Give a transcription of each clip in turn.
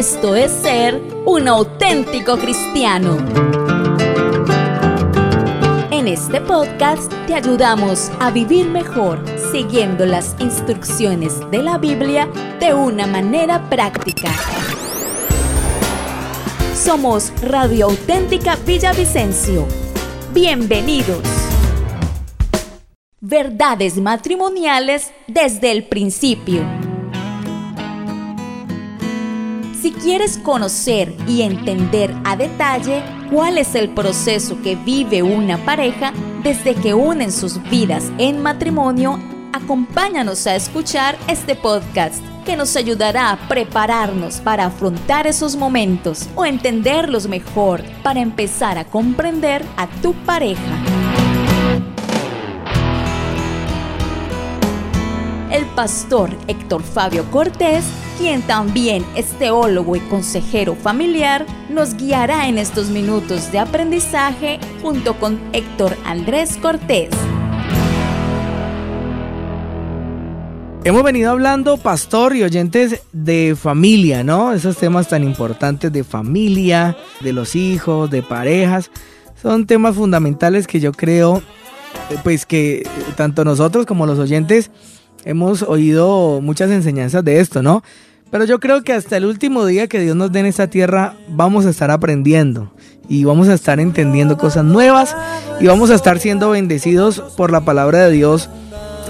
Esto es ser un auténtico cristiano. En este podcast te ayudamos a vivir mejor siguiendo las instrucciones de la Biblia de una manera práctica. Somos Radio Auténtica Villavicencio. Bienvenidos. Verdades matrimoniales desde el principio. Si quieres conocer y entender a detalle cuál es el proceso que vive una pareja desde que unen sus vidas en matrimonio, acompáñanos a escuchar este podcast que nos ayudará a prepararnos para afrontar esos momentos o entenderlos mejor para empezar a comprender a tu pareja. El pastor Héctor Fabio Cortés, quien también es teólogo y consejero familiar, nos guiará en estos minutos de aprendizaje junto con Héctor Andrés Cortés. Hemos venido hablando, pastor y oyentes, de familia, ¿no? Esos temas tan importantes de familia, de los hijos, de parejas, son temas fundamentales que yo creo, eh, pues que tanto nosotros como los oyentes hemos oído muchas enseñanzas de esto, ¿no? Pero yo creo que hasta el último día que Dios nos dé en esta tierra vamos a estar aprendiendo y vamos a estar entendiendo cosas nuevas y vamos a estar siendo bendecidos por la palabra de Dios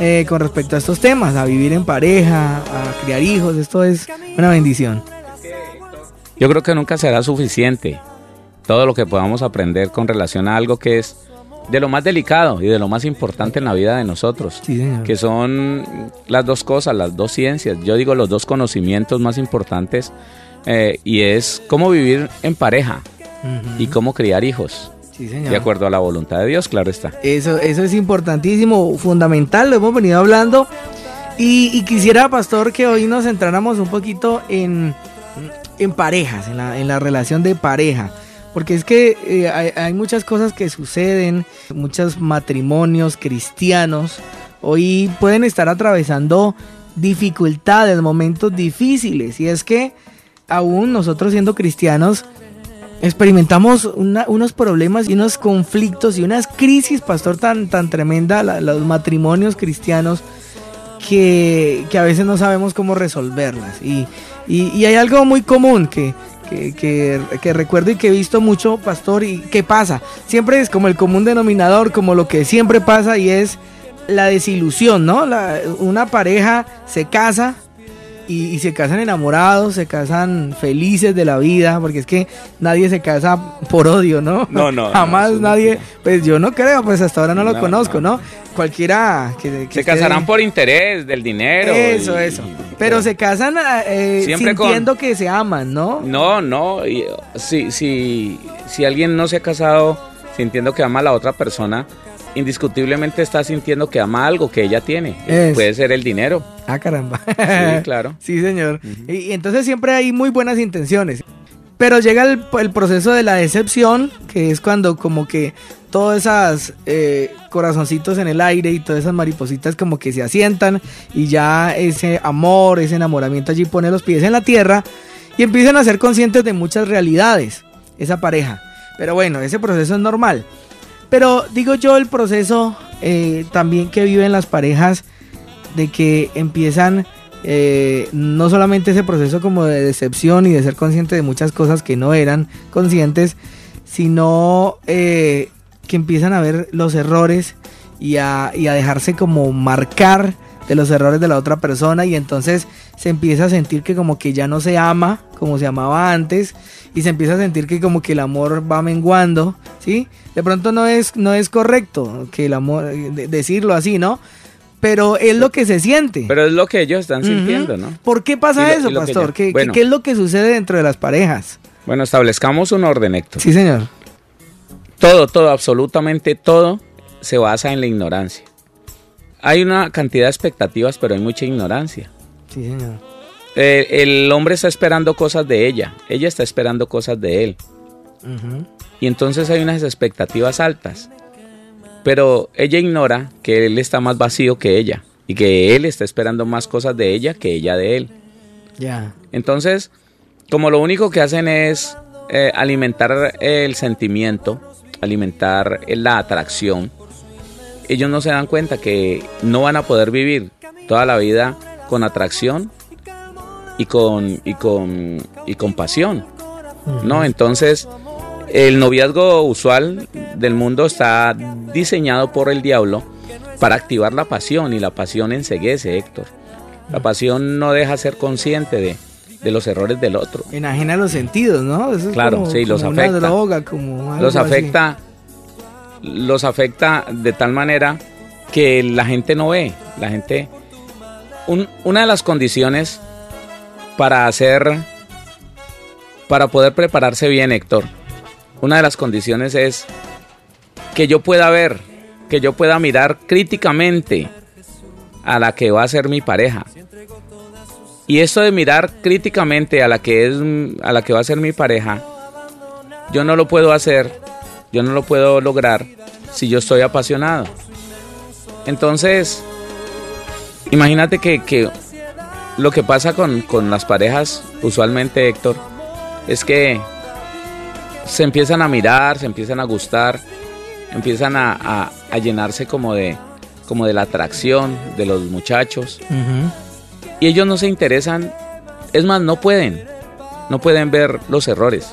eh, con respecto a estos temas, a vivir en pareja, a criar hijos, esto es una bendición. Yo creo que nunca será suficiente todo lo que podamos aprender con relación a algo que es de lo más delicado y de lo más importante en la vida de nosotros, que son las dos cosas, las dos ciencias, yo digo los dos conocimientos más importantes, eh, y es cómo vivir en pareja y cómo criar hijos. De acuerdo a la voluntad de Dios, claro está. Eso, eso es importantísimo, fundamental, lo hemos venido hablando. Y, quisiera, pastor, que hoy nos centráramos un poquito en, en parejas, en la, en la relación de pareja. Porque es que eh, hay, muchas cosas que suceden, muchos matrimonios cristianos hoy pueden estar atravesando dificultades, momentos difíciles. Y es que aún nosotros siendo cristianos experimentamos unos problemas y unos conflictos y unas crisis, pastor, tan, tan tremenda, los matrimonios cristianos, que, a veces no sabemos cómo resolverlas. Y, y hay algo muy común que que, recuerdo y que he visto mucho, pastor, y qué pasa. Siempre es como el común denominador, como lo que siempre pasa y es la desilusión, ¿no? una pareja se casa y, se casan enamorados, se casan felices de la vida, porque es que nadie se casa por odio, ¿no? No, no. Jamás nadie, pues yo no creo, pues hasta ahora no lo conozco, ¿no? Cualquiera que... se casarán por interés del dinero. Eso, eso. Pero se casan eh, sintiendo que se aman, ¿no? No, no. si, si, si alguien no se ha casado sintiendo que ama a la otra persona, indiscutiblemente está sintiendo que ama algo que ella tiene. Puede ser el dinero. Ah, caramba. Sí, claro. sí, señor. y, entonces siempre hay muy buenas intenciones. Pero llega el, proceso de la decepción, que es cuando como que todos esos eh, corazoncitos en el aire y todas esas maripositas como que se asientan y ya ese amor, ese enamoramiento allí pone los pies en la tierra y empiezan a ser conscientes de muchas realidades, esa pareja. Pero bueno, ese proceso es normal. Pero digo yo el proceso eh, también que viven las parejas de que empiezan eh, no solamente ese proceso como de decepción y de ser consciente de muchas cosas que no eran conscientes, sino eh, que empiezan a ver los errores y a, y a dejarse como marcar de los errores de la otra persona y entonces se empieza a sentir que como que ya no se ama como se amaba antes y se empieza a sentir que como que el amor va menguando, ¿sí? De pronto no es, no es correcto que el amor, decirlo así, ¿no? Pero es lo que se siente. Pero es lo que ellos están sintiendo, ¿no? ¿Por qué pasa eso, pastor? ¿Qué, ¿Qué, es lo que sucede dentro de las parejas? Bueno, establezcamos un orden, Héctor. Sí, señor. Todo, todo, absolutamente todo se basa en la ignorancia. Hay una cantidad de expectativas, pero hay mucha ignorancia. Sí, señor. Eh, el hombre está esperando cosas de ella, ella está esperando cosas de él. Y entonces hay unas expectativas altas. Pero ella ignora que él está más vacío que ella y que él está esperando más cosas de ella que ella de él. Ya. Entonces, como lo único que hacen es eh, alimentar el sentimiento, alimentar la atracción, ellos no se dan cuenta que no van a poder vivir toda la vida con atracción y con, y con, y con pasión. ¿no? Entonces, el noviazgo usual del mundo está diseñado por el diablo para activar la pasión y la pasión enseguece, Héctor. La pasión no deja ser consciente de, de los errores del otro. Enajena los sentidos, ¿no? claro, sí, los afecta. los afecta, los afecta de tal manera que la gente no ve, la gente. una de las condiciones para hacer, para poder prepararse bien, Héctor, una de las condiciones es que yo pueda ver, que yo pueda mirar críticamente a la que va a ser mi pareja. Y esto de mirar críticamente a la que es a la que va a ser mi pareja, yo no lo puedo hacer, yo no lo puedo lograr si yo estoy apasionado. Entonces, imagínate que, lo que pasa con, las parejas, usualmente Héctor, es que se empiezan a mirar, se empiezan a gustar, empiezan a, llenarse como de, como de la atracción de los muchachos. Y ellos no se interesan, es más, no pueden, no pueden ver los errores.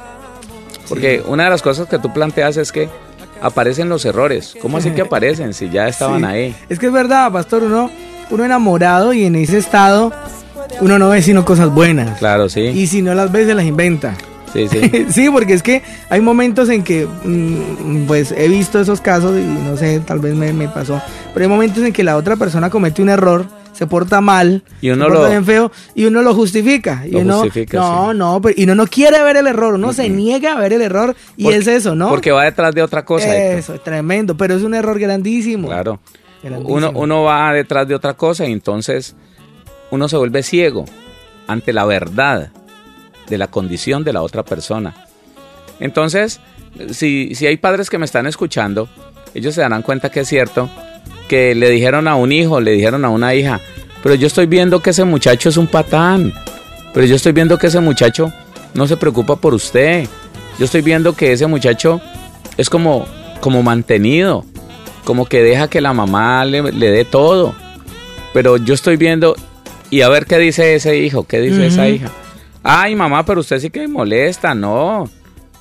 Porque una de las cosas que tú planteas es que aparecen los errores. ¿Cómo así que aparecen si ya estaban ahí? Es que es verdad, pastor, uno, uno enamorado y en ese estado uno no ve sino cosas buenas. Claro, sí. Y si no las ve, se las inventa. Sí, sí. sí, porque es que hay momentos en que, mm, pues he visto esos casos y no sé, tal vez me, me pasó, pero hay momentos en que la otra persona comete un error se porta mal, y uno se porta bien feo y uno lo justifica. Y uno, no, no, y uno no quiere ver el error, uno se niega a ver el error y es eso, ¿no? Porque va detrás de otra cosa. Eso, es tremendo, pero es un error grandísimo. Claro. Uno, uno va detrás de otra cosa y entonces uno se vuelve ciego ante la verdad de la condición de la otra persona. Entonces, si, si hay padres que me están escuchando, ellos se darán cuenta que es cierto que le dijeron a un hijo, le dijeron a una hija, pero yo estoy viendo que ese muchacho es un patán, pero yo estoy viendo que ese muchacho no se preocupa por usted, yo estoy viendo que ese muchacho es como, como mantenido, como que deja que la mamá le, dé todo, pero yo estoy viendo, y a ver qué dice ese hijo, qué dice esa hija. Ay, mamá, pero usted sí que me molesta, no.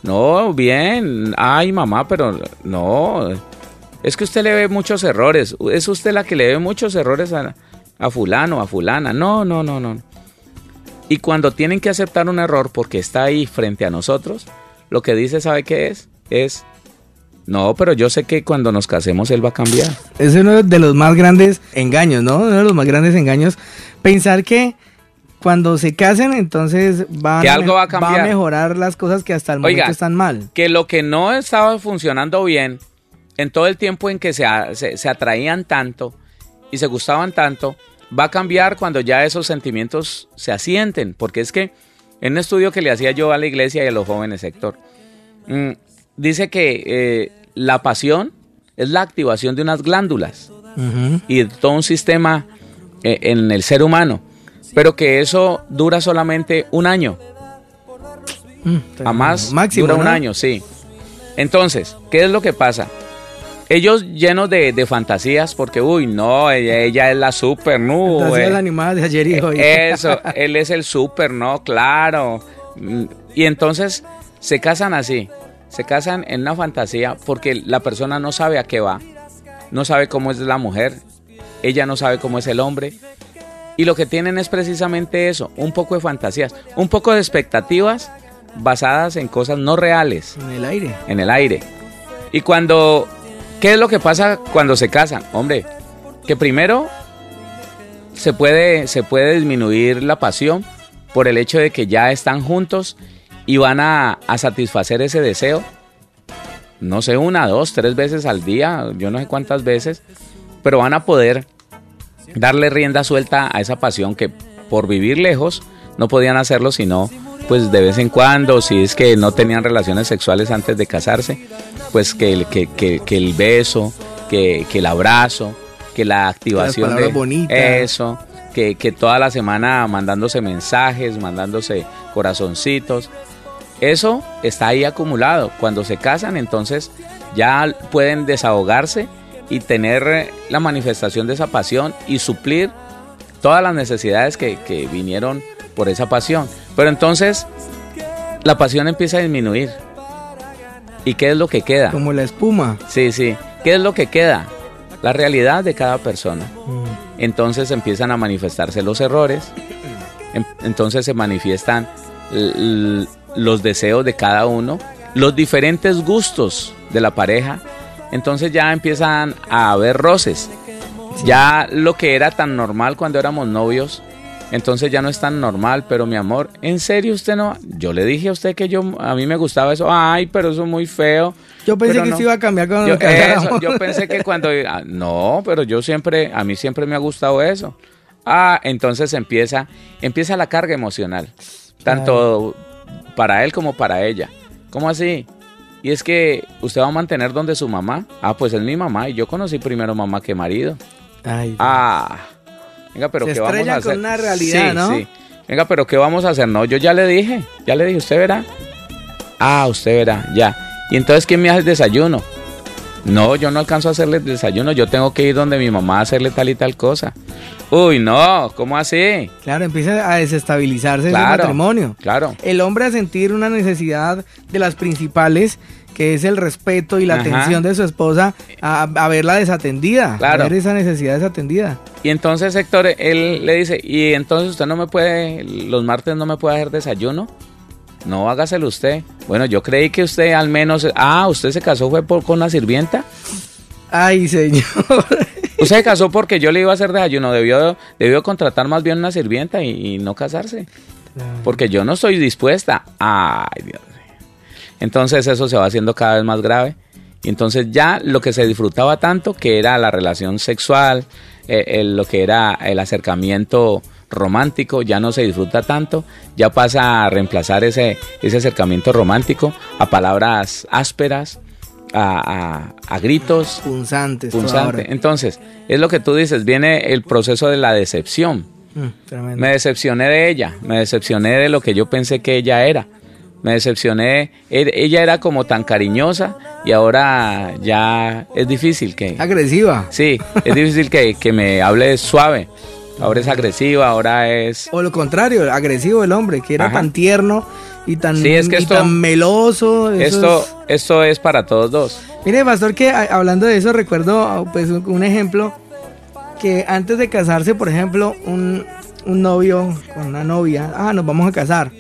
No, bien. Ay, mamá, pero no es que usted le ve muchos errores, es usted la que le ve muchos errores a, a fulano, a fulana. No, no, no, no. Y cuando tienen que aceptar un error porque está ahí frente a nosotros, lo que dice, ¿sabe qué es? Es, no, pero yo sé que cuando nos casemos él va a cambiar. Es uno de los más grandes engaños, ¿no? Uno de los más grandes engaños. Pensar que cuando se casen, entonces va a mejorar las cosas que hasta el momento están mal. Que lo que no estaba funcionando bien en todo el tiempo en que se, se, atraían tanto y se gustaban tanto, va a cambiar cuando ya esos sentimientos se asienten, porque es que en un estudio que le hacía yo a la iglesia y a los jóvenes, Héctor, mm, dice que eh, la pasión es la activación de unas glándulas y de todo un sistema eh, en el ser humano, pero que eso dura solamente un año. Mm, a más dura un año, sí. Entonces, ¿qué es lo que pasa? Ellos llenos de, fantasías, porque, uy, no, ella, es la super, no. Fantasías animal de ayer y hoy. Eso, él es el super, no, claro. Y entonces se casan así, se casan en una fantasía porque la persona no sabe a qué va, no sabe cómo es la mujer, ella no sabe cómo es el hombre. Y lo que tienen es precisamente eso, un poco de fantasías, un poco de expectativas basadas en cosas no reales. En el aire. En el aire. Y cuando ¿Qué es lo que pasa cuando se casan? Hombre, que primero se puede, se puede disminuir la pasión por el hecho de que ya están juntos y van a, satisfacer ese deseo. No sé, una, dos, tres veces al día, yo no sé cuántas veces, pero van a poder darle rienda suelta a esa pasión que por vivir lejos no podían hacerlo sino pues de vez en cuando, si es que no tenían relaciones sexuales antes de casarse, pues que el, que, que, el beso, que, el abrazo, que la activación de eso, que, que toda la semana mandándose mensajes, mandándose corazoncitos. Eso está ahí acumulado. Cuando se casan, entonces ya pueden desahogarse y tener la manifestación de esa pasión y suplir todas las necesidades que, que vinieron por esa pasión. Pero entonces la pasión empieza a disminuir. ¿Y qué es lo que queda? Como la espuma. Sí, sí. ¿Qué es lo que queda? La realidad de cada persona. Mm. Entonces empiezan a manifestarse los errores. Entonces se manifiestan los deseos de cada uno, los diferentes gustos de la pareja. Entonces ya empiezan a haber roces. Ya lo que era tan normal cuando éramos novios, entonces ya no es tan normal, pero mi amor, ¿en serio usted no? Yo le dije a usted que yo a mí me gustaba eso. Ay, pero eso es muy feo. Yo pensé que se iba a cambiar cuando yo, yo pensé que cuando ah, no, pero yo siempre a mí siempre me ha gustado eso. Ah, entonces empieza empieza la carga emocional, tanto para él como para ella. ¿Cómo así? Y es que usted va a mantener donde su mamá. Ah, pues es mi mamá y yo conocí primero mamá que marido. Ay, ah. Venga, pero ¿qué vamos a hacer? con una realidad, ¿no? Sí. Venga, pero ¿qué vamos a hacer? No, yo ya le dije, ya le dije, usted verá. Ah, usted verá, ya. ¿Y entonces quién me hace el desayuno? No, yo no alcanzo a hacerle el desayuno, yo tengo que ir donde mi mamá a hacerle tal y tal cosa. Uy, no, ¿cómo así? Claro, empieza a desestabilizarse el matrimonio. Claro. El hombre a sentir una necesidad de las principales que es el respeto y la atención de su esposa a, verla desatendida, a ver esa necesidad desatendida. Y entonces Héctor, él le dice, y entonces usted no me puede, los martes no me puede hacer desayuno. No, hágaselo usted. Bueno, yo creí que usted al menos, ah, usted se casó fue por, con la sirvienta. Ay, señor. Usted se casó porque yo le iba a hacer desayuno, debió, debió contratar más bien una sirvienta y, y no casarse. Porque yo no estoy dispuesta. Ay, Dios entonces eso se va haciendo cada vez más grave. Y entonces ya lo que se disfrutaba tanto, que era la relación sexual, eh, lo que era el acercamiento romántico, ya no se disfruta tanto, ya pasa a reemplazar ese, ese acercamiento romántico a palabras ásperas, a, gritos. Punzantes. Entonces, es lo que tú dices, viene el proceso de la decepción. Mm, me decepcioné de ella, me decepcioné de lo que yo pensé que ella era me decepcioné. E, ella era como tan cariñosa y ahora ya es difícil que... Agresiva. Sí, es difícil que, que me hable suave. Ahora es agresiva, ahora es... O lo contrario, agresivo el hombre, que era tan tierno y tan, es que tan meloso. esto, es... esto es para todos dos. Mire, pastor, que hablando de eso, recuerdo pues un ejemplo que antes de casarse, por ejemplo, un, un novio con una novia, ah, nos vamos a casar.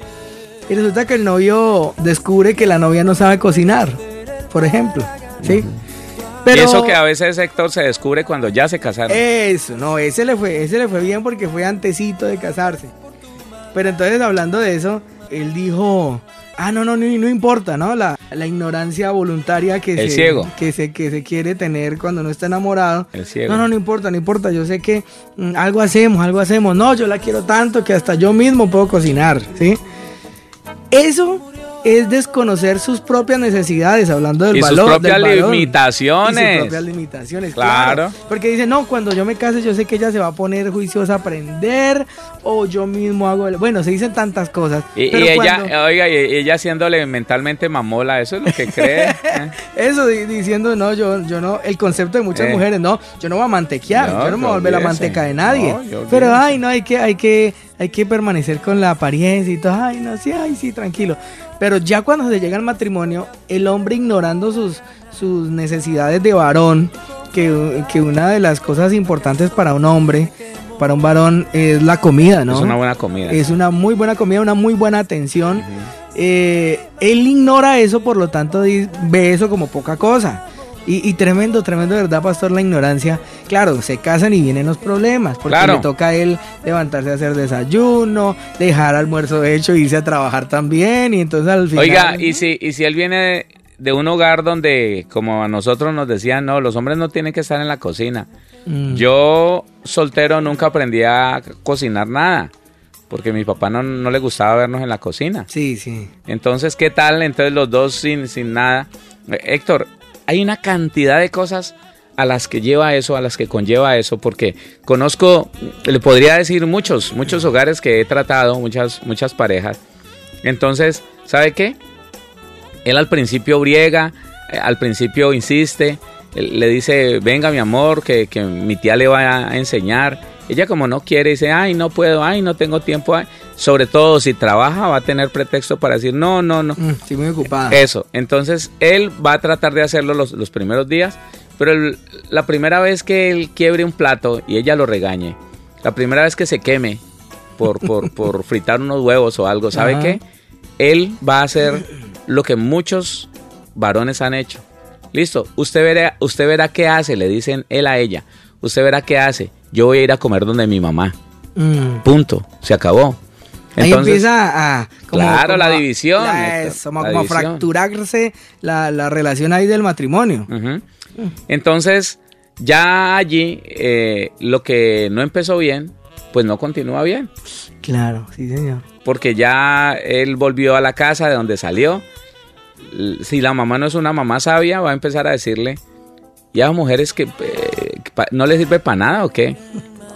Y resulta que el novio descubre que la novia no sabe cocinar, por ejemplo. ¿Sí? Pero, y eso que a veces Héctor se descubre cuando ya se casaron. Eso, no, ese le fue, ese le fue bien porque fue antecito de casarse. Pero entonces hablando de eso, él dijo, ah, no, no, no, no importa, ¿no? La, la ignorancia voluntaria que se, ciego. que, se, que se quiere tener cuando no está enamorado. El ciego. No, no, no importa, no importa. Yo sé que mm, algo hacemos, algo hacemos. No, yo la quiero tanto que hasta yo mismo puedo cocinar, ¿sí? Eso es desconocer sus propias necesidades, hablando del y valor. Sus propias limitaciones. sus propias limitaciones, claro. Porque dice, no, cuando yo me case, yo sé que ella se va a poner juiciosa a aprender, o yo mismo hago. El... Bueno, se dicen tantas cosas. Y, ella, oiga, y ella haciéndole mentalmente mamola, eso es lo que cree. ¿eh? eso diciendo, no, yo, yo no. El concepto de muchas eh. mujeres, no, yo no voy a mantequear, yo no me voy a volver la manteca de nadie. Pero, ay, no, hay que, hay que hay que permanecer con la apariencia y todo, ay, no, sí, ay, sí, tranquilo. Pero ya cuando se llega al matrimonio, el hombre ignorando sus, sus necesidades de varón, que, que una de las cosas importantes para un hombre, para un varón, es la comida, ¿no? Es una buena comida. Es una muy buena comida, una muy buena atención. Eh, él ignora eso, por lo tanto ve eso como poca cosa. Y, tremendo, tremendo, ¿verdad, pastor? La ignorancia. Claro, se casan y vienen los problemas, porque le toca a él levantarse a hacer desayuno, dejar almuerzo hecho irse a trabajar también, y entonces al final... Oiga, y si, y si él viene de un hogar donde, como a nosotros nos decían, no, los hombres no tienen que estar en la cocina. Mm. Yo, soltero, nunca aprendí a cocinar nada porque mi papá no, no, le gustaba vernos en la cocina. Sí, sí. Entonces, ¿qué tal? Entonces los dos sin, sin nada. Héctor, hay una cantidad de cosas a las que lleva eso, a las que conlleva eso, porque conozco, le podría decir muchos, muchos hogares que he tratado, muchas, muchas parejas. Entonces, ¿sabe qué? Él al principio briega, eh, al principio insiste, le dice, venga mi amor, que, que, mi tía le va a enseñar. Ella como no quiere, dice, ay, no puedo, ay, no tengo tiempo. Sobre todo si trabaja, va a tener pretexto para decir, no, no, no. Mm, estoy muy ocupada. Eso, entonces él va a tratar de hacerlo los, los primeros días, pero la primera vez que él quiebre un plato y ella lo regañe, la primera vez que se queme por, por, por fritar unos huevos o algo, ¿sabe qué? Él va a hacer lo que muchos varones han hecho. Listo, usted verá, usted verá qué hace, le dicen él a ella. Usted verá qué hace. Yo voy a ir a comer donde mi mamá. Mm. Punto, se acabó. Ahí empieza a... claro, la división. como, a fracturarse la, relación ahí del matrimonio. Entonces, ya allí eh, lo que no empezó bien, pues no continúa bien. Claro, sí, señor. Porque ya él volvió a la casa de donde salió. Si la mamá no es una mamá sabia, va a empezar a decirle, ya mujeres que eh, no le sirve para nada o qué.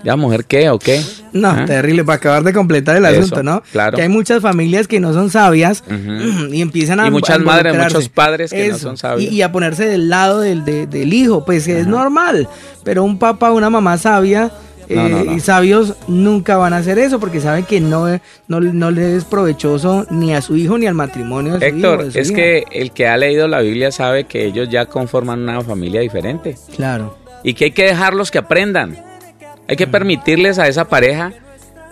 ¿Ya mujer qué o qué? No, ¿Ah? terrible, para acabar de completar el asunto, ¿no? Claro. Que hay muchas familias que no son sabias y empiezan a. Y muchas madres, muchos padres que no son sabios. Y, a ponerse del lado del, del hijo, pues es normal. Pero un papá, una mamá sabia. Eh, y sabios nunca van a hacer eso porque saben que no, no, no le es provechoso ni a su hijo ni al matrimonio de su Héctor, es que el que ha leído la Biblia sabe que ellos ya conforman una familia diferente. Claro. Y que hay que dejarlos que aprendan hay que permitirles a esa pareja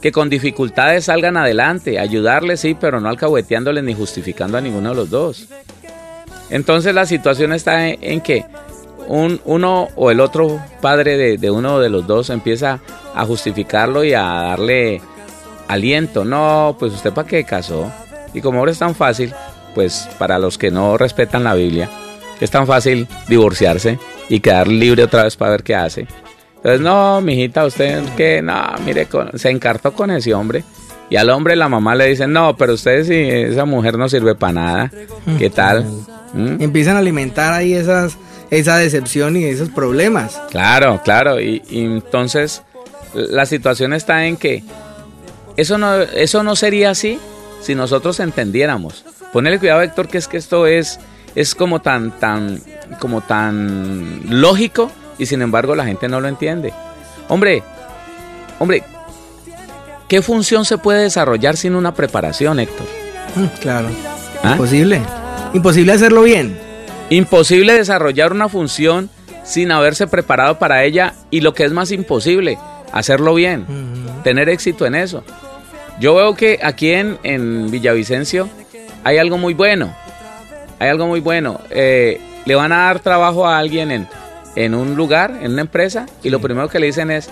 que con dificultades salgan adelante, ayudarles, sí, pero no alcahueteándoles ni justificando a ninguno de los dos. Entonces la situación está en, que un, uno o el otro padre de, uno de los dos empieza a justificarlo y a darle aliento. No, pues usted para qué casó. Y como ahora es tan fácil, pues para los que no respetan la Biblia, es tan fácil divorciarse y quedar libre otra vez para ver qué hace. Entonces, no, mijita, usted que, no, mire, se encartó con ese hombre. Y al hombre la mamá le dice, no, pero usted si esa mujer no sirve para nada, ¿qué tal? Empiezan a alimentar ahí esas, esa decepción y esos problemas. Claro, claro. Y, entonces la situación está en que eso no, eso no sería así si nosotros entendiéramos. Ponele cuidado, Héctor, que es que esto es, es como tan, tan, como tan lógico y sin embargo la gente no lo entiende. Hombre, hombre, ¿qué función se puede desarrollar sin una preparación, Héctor? Mm, claro. ¿Ah? Imposible. Imposible hacerlo bien. Imposible desarrollar una función sin haberse preparado para ella y lo que es más imposible, hacerlo bien, tener éxito en eso. Yo veo que aquí en, en Villavicencio hay algo muy bueno. Hay algo muy bueno. Eh, le van a dar trabajo a alguien en en un lugar, en una empresa, y lo primero que le dicen es,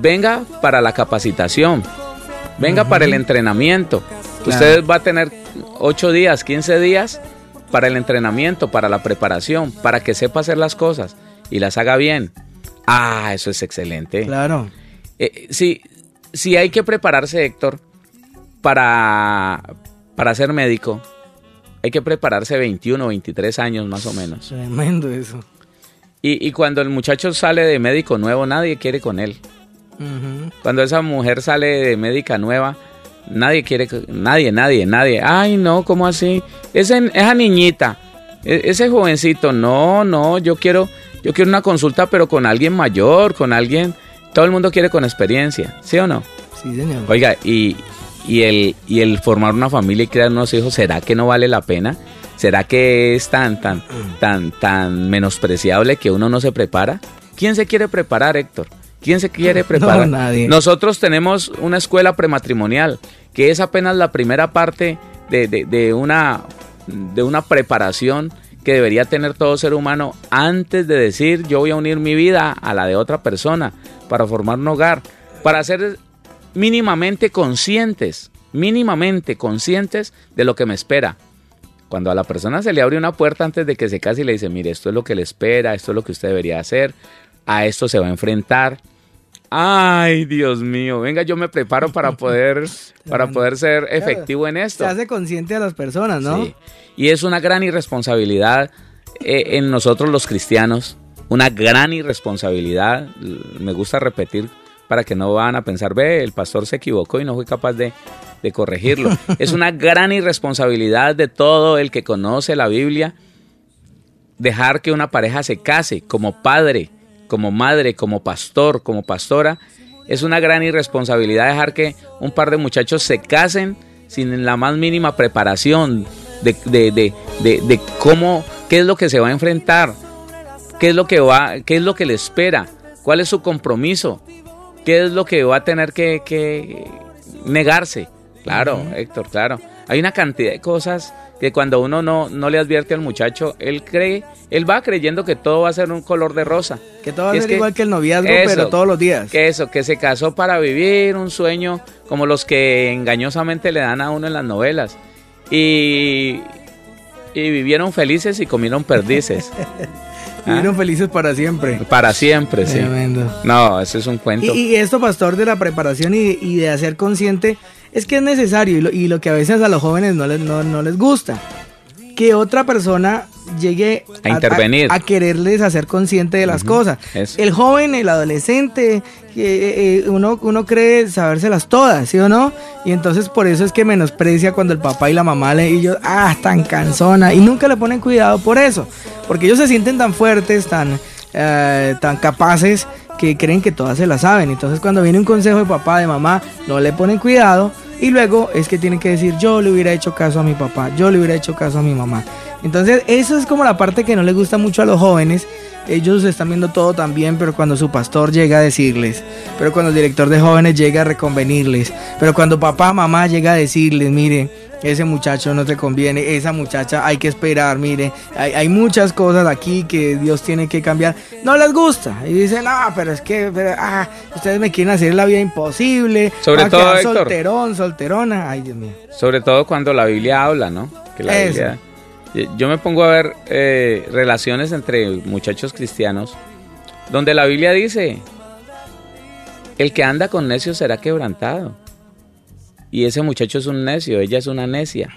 venga para la capacitación, venga para el entrenamiento. Usted va a tener 8 días, 15 días para el entrenamiento, para la preparación, para que sepa hacer las cosas y las haga bien. Ah, eso es excelente. Claro. Eh, sí, sí hay que prepararse, Héctor, para, para ser médico. Hay que prepararse 21, 23 años más o menos. Tremendo eso. Y, cuando el muchacho sale de médico nuevo, nadie quiere con él. Cuando esa mujer sale de médica nueva, nadie quiere, nadie, nadie, nadie. Ay, no, ¿cómo así? Ese, esa niñita, e, ese jovencito, no, no, yo quiero, yo quiero una consulta, pero con alguien mayor, con alguien, todo el mundo quiere con experiencia, ¿sí o no? Sí, señor. Oiga, y, y, el, y el formar una familia y crear unos hijos, ¿será que no vale la pena? ¿Será que es tan, tan, tan, tan menospreciable que uno no se prepara? ¿Quién se quiere preparar, Héctor? ¿Quién se quiere preparar? nadie. Nosotros tenemos una escuela prematrimonial, que es apenas la primera parte de, una, de una preparación que debería tener todo ser humano antes de decir yo voy a unir mi vida a la de otra persona para formar un hogar, para ser mínimamente conscientes, mínimamente conscientes de lo que me espera. Cuando a la persona se le abre una puerta antes de que se case y le dice, mire, esto es lo que le espera, esto es lo que usted debería hacer, a esto se va a enfrentar. Ay, Dios mío, venga, yo me preparo para poder, para poder ser efectivo en esto. Se hace consciente a las personas, ¿no? Sí. Y es una gran irresponsabilidad eh, en nosotros los cristianos una gran irresponsabilidad, me gusta repetir para que no van a pensar, ve, el pastor se equivocó y no fue capaz de, de corregirlo. es una gran irresponsabilidad de todo el que conoce la Biblia dejar que una pareja se case como padre, como madre, como pastor, como pastora. Es una gran irresponsabilidad dejar que un par de muchachos se casen sin la más mínima preparación de, de, de, de, cómo, qué es lo que se va a enfrentar, qué es lo que va, qué es lo que le espera, cuál es su compromiso, qué es lo que va a tener que, que negarse. Claro, Héctor, claro. Hay una cantidad de cosas que cuando uno no, no le advierte al muchacho, él cree, él va creyendo que todo va a ser un color de rosa. Que todo va a ser igual que el noviazgo, pero todos los días. Que eso, que se casó para vivir un sueño como los que engañosamente le dan a uno en las novelas. Y, y vivieron felices y comieron perdices. Vivieron felices para siempre. Para siempre, sí. No, ese es un cuento. Y, esto, pastor, de la preparación y, y de hacer consciente es que es necesario y lo, que a veces a los jóvenes no les, no, les gusta. Que otra persona llegue a, intervenir. A, quererles hacer consciente de las cosas. El joven, el adolescente, eh, eh, uno, uno cree sabérselas todas, ¿sí o no? Y entonces por eso es que menosprecia cuando el papá y la mamá le y ah, tan cansona. Y nunca le ponen cuidado por eso. Porque ellos se sienten tan fuertes, tan, eh, tan capaces, que creen que todas se las saben. Entonces cuando viene un consejo de papá, de mamá, no le ponen cuidado y luego es que tienen que decir, yo le hubiera hecho caso a mi papá, yo le hubiera hecho caso a mi mamá. Entonces, eso es como la parte que no le gusta mucho a los jóvenes. Ellos están viendo todo también, pero cuando su pastor llega a decirles, pero cuando el director de jóvenes llega a reconvenirles, pero cuando papá, mamá llega a decirles, mire, ese muchacho no te conviene, esa muchacha hay que esperar, mire, hay, muchas cosas aquí que Dios tiene que cambiar. No les gusta y dicen, no, pero es que, ah, ustedes me quieren hacer la vida imposible, sobre todo solterón, solterona, ay Dios mío. Sobre todo cuando la Biblia habla, ¿no? Que la Biblia yo me pongo a ver eh, relaciones entre muchachos cristianos donde la Biblia dice, el que anda con necio será quebrantado. Y ese muchacho es un necio, ella es una necia.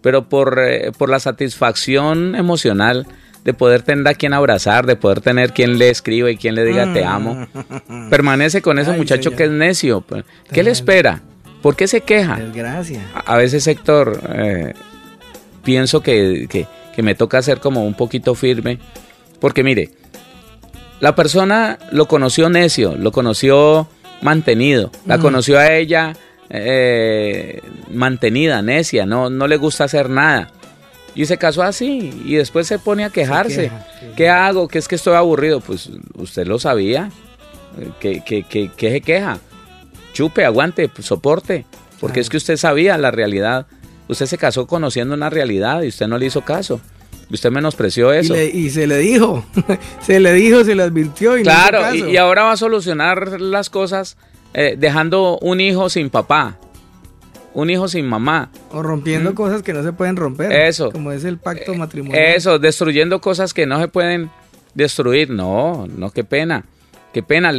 Pero por, eh, por la satisfacción emocional de poder tener a quien abrazar, de poder tener quien le escriba y quien le diga te amo, permanece con ese muchacho que es necio. ¿Qué le espera? ¿Por qué se queja? A, veces Héctor, eh, pienso que, me toca ser como un poquito firme, porque mire, la persona lo conoció necio, lo conoció mantenido, la conoció a ella eh, mantenida, necia, no, no le gusta hacer nada. Y se casó así y después se pone a quejarse. ¿Qué hago? ¿Qué es que estoy aburrido? Pues usted lo sabía. ¿Qué, qué, se queja? Chupe, aguante, soporte. Porque es que usted sabía la realidad Usted se casó conociendo una realidad y usted no le hizo caso. Usted menospreció eso. Y, se le dijo, se le dijo, se le advirtió y Claro, no Y, ahora va a solucionar las cosas eh, dejando un hijo sin papá, un hijo sin mamá. O rompiendo ¿Mm? cosas que no se pueden romper. Eso. Como es el pacto eh, matrimonial. Eso, destruyendo cosas que no se pueden destruir. No, no, qué pena. Qué pena.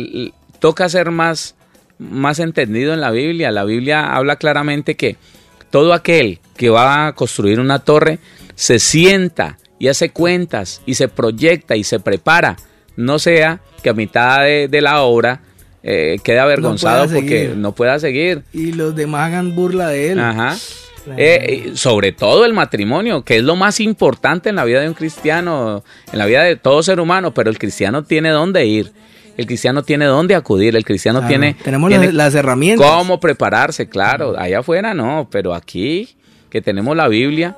Toca ser más, más entendido en la Biblia. La Biblia habla claramente que todo aquel que va a construir una torre se sienta y hace cuentas y se proyecta y se prepara. No sea que a mitad de, la obra eh, quede avergonzado porque no pueda seguir. Y los demás hagan burla de él. Ajá. Eh, sobre todo el matrimonio, que es lo más importante en la vida de un cristiano, en la vida de todo ser humano, pero el cristiano tiene dónde ir el cristiano tiene dónde acudir, el cristiano tiene... Tenemos las, herramientas. Cómo prepararse, claro. Allá afuera no, pero aquí que tenemos la Biblia,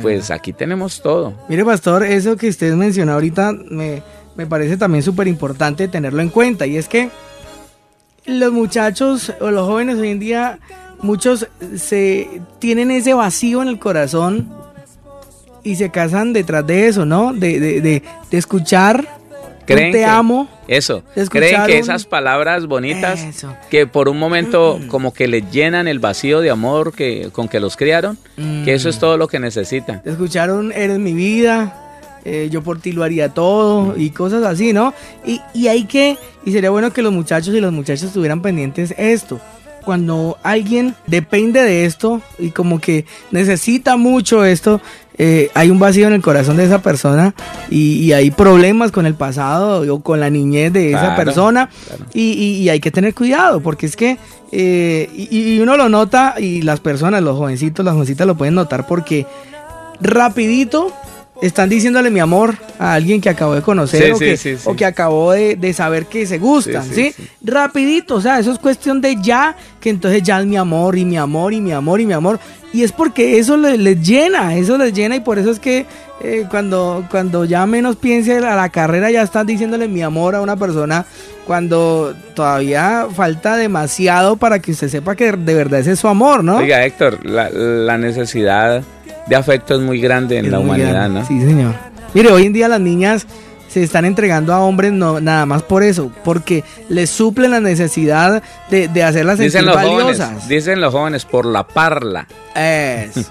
pues aquí tenemos todo. Mire, pastor, eso que usted mencionó ahorita me, me parece también súper importante tenerlo en cuenta. Y es que los muchachos o los jóvenes hoy en día, muchos se tienen ese vacío en el corazón y se casan detrás de eso, ¿no? De, de, de, de escuchar creen te amo. Eso, creen que esas palabras bonitas que por un momento mm. como que le llenan el vacío de amor que con que los criaron, que eso es mm. todo lo que necesitan. Escucharon Eres mi vida, eh, yo por ti lo haría todo y cosas así, ¿no? Y, y hay que, y sería bueno que los muchachos y las muchachas estuvieran pendientes esto cuando alguien depende de esto y como que necesita mucho esto, eh, hay un vacío en el corazón de esa persona y, hay problemas con el pasado o con la niñez de esa persona y, hay que tener cuidado porque es que eh, y, uno lo nota y las personas, los jovencitos, las jovencitas lo pueden notar porque rapidito están diciéndole mi amor a alguien que acabó de conocer o, que, o, que, acabó de, saber que se gustan, ¿sí? Rapidito, o sea, eso es cuestión de ya, que entonces ya es mi amor y mi amor y mi amor y mi amor. Y es porque eso les, llena, eso les llena y por eso es que eh, cuando, cuando ya menos piense a la carrera ya están diciéndole mi amor a una persona cuando todavía falta demasiado para que usted sepa que de verdad ese es su amor, ¿no? Oiga, Héctor, la, necesidad de afecto es muy grande en la humanidad, ¿no? Sí, señor. Mire, hoy en día las niñas se están entregando a hombres no, nada más por eso, porque les suplen la necesidad de, de hacerlas dicen los valiosas. dicen los jóvenes, por la parla. Es.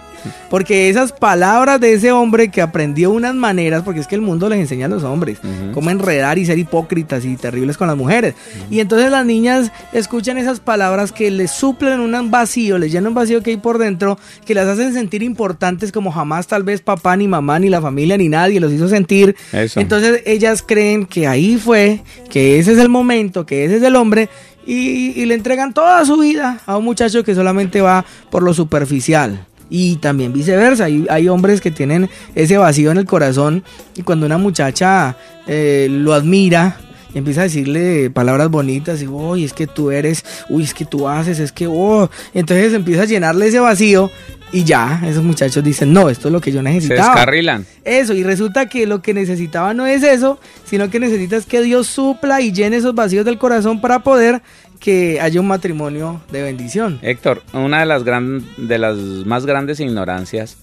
Porque esas palabras de ese hombre que aprendió unas maneras, porque es que el mundo les enseña a los hombres cómo enredar y ser hipócritas y terribles con las mujeres. Y entonces las niñas escuchan esas palabras que les suplen un vacío, les llenan un vacío que hay por dentro, que las hacen sentir importantes como jamás tal vez papá, ni mamá, ni la familia, ni nadie los hizo sentir. Entonces ellas creen que ahí fue, que ese es el momento, que ese es el hombre. y le entregan toda su vida a un muchacho que solamente va por lo superficial. Y también viceversa, hay, hay hombres que tienen ese vacío en el corazón y cuando una muchacha eh, lo admira, y empieza a decirle palabras bonitas y, uy, es que tú eres, uy, es que tú haces, es que, oh, entonces empieza a llenarle ese vacío y ya, esos muchachos dicen, no, esto es lo que yo necesitaba. Se descarrilan. Eso, y resulta que lo que necesitaba no es eso, sino que necesitas que Dios supla y llene esos vacíos del corazón para poder que haya un matrimonio de bendición. Héctor, una de las, gran, de las más grandes ignorancias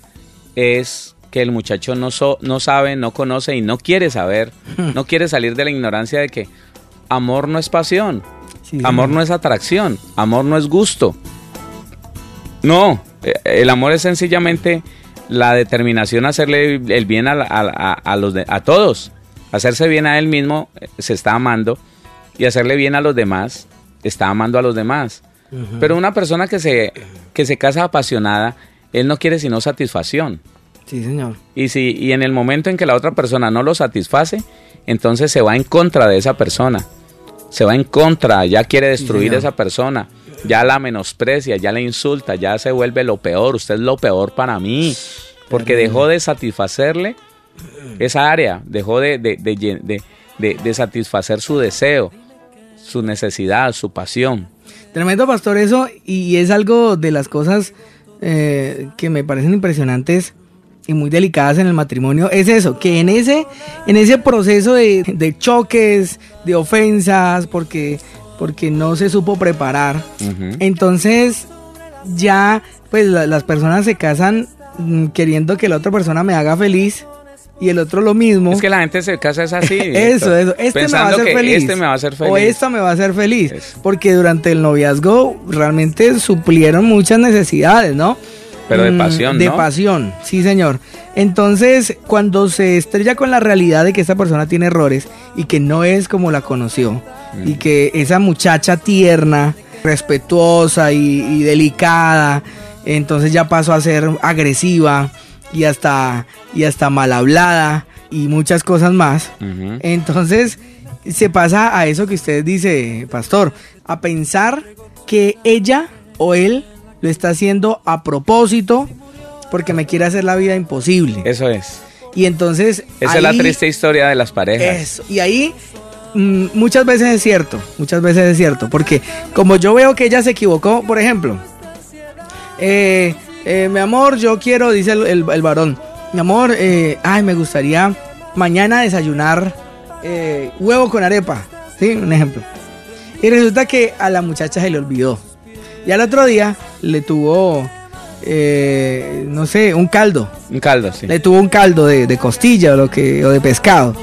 es que el muchacho no, no sabe, no conoce y no quiere saber, no quiere salir de la ignorancia de que amor no es pasión, amor no es atracción, amor no es gusto. No, eh, el amor es sencillamente la determinación a hacerle el bien a, los a todos. Hacerse bien a él mismo, eh, se está amando, y hacerle bien a los demás está amando a los demás. Pero una persona que se, que se casa apasionada, él no quiere sino satisfacción. Sí, señor. Y, si, y en el momento en que la otra persona no lo satisface, entonces se va en contra de esa persona. Se va en contra, ya quiere destruir a esa persona, ya la menosprecia, ya la insulta, ya se vuelve lo peor. Usted es lo peor para mí. Porque dejó de satisfacerle esa área, dejó de, de satisfacer su deseo su necesidad, su pasión. Tremendo pastor eso y es algo de las cosas eh, que me parecen impresionantes y muy delicadas en el matrimonio es eso, que en ese, en ese proceso de, choques, de ofensas, porque, porque no se supo preparar, entonces ya pues las personas se casan mm, queriendo que la otra persona me haga feliz y el otro lo mismo. Es que la gente se casa es así. eso, eso. Este me va a hacer feliz. Este me va a hacer feliz. O esta me va a hacer feliz. Porque durante el noviazgo realmente suplieron muchas necesidades, ¿no? Pero de mm, pasión, De pasión, sí, señor. Entonces, cuando se estrella con la realidad de que esa persona tiene errores y que no es como la conoció, y mm. que esa muchacha tierna, respetuosa y delicada, entonces ya pasó a ser agresiva, y hasta, y hasta mal hablada y muchas cosas más. Entonces se pasa a eso que usted dice, pastor, a pensar que ella o él lo está haciendo a propósito porque me quiere hacer la vida imposible. Eso es. Y entonces... Esa es la triste historia de las parejas. Eso. Y ahí mm, muchas veces es cierto, muchas veces es cierto, porque como yo veo que ella se equivocó, por ejemplo, eh, eh, mi amor, yo quiero, dice el, varón, mi amor, eh, ay, me gustaría mañana desayunar eh, huevo con arepa, ¿sí? Un ejemplo. Y resulta que a la muchacha se le olvidó. Y al otro día le tuvo, no sé, un caldo. Un caldo, sí. Le tuvo un caldo de, costilla o, lo que, o de pescado.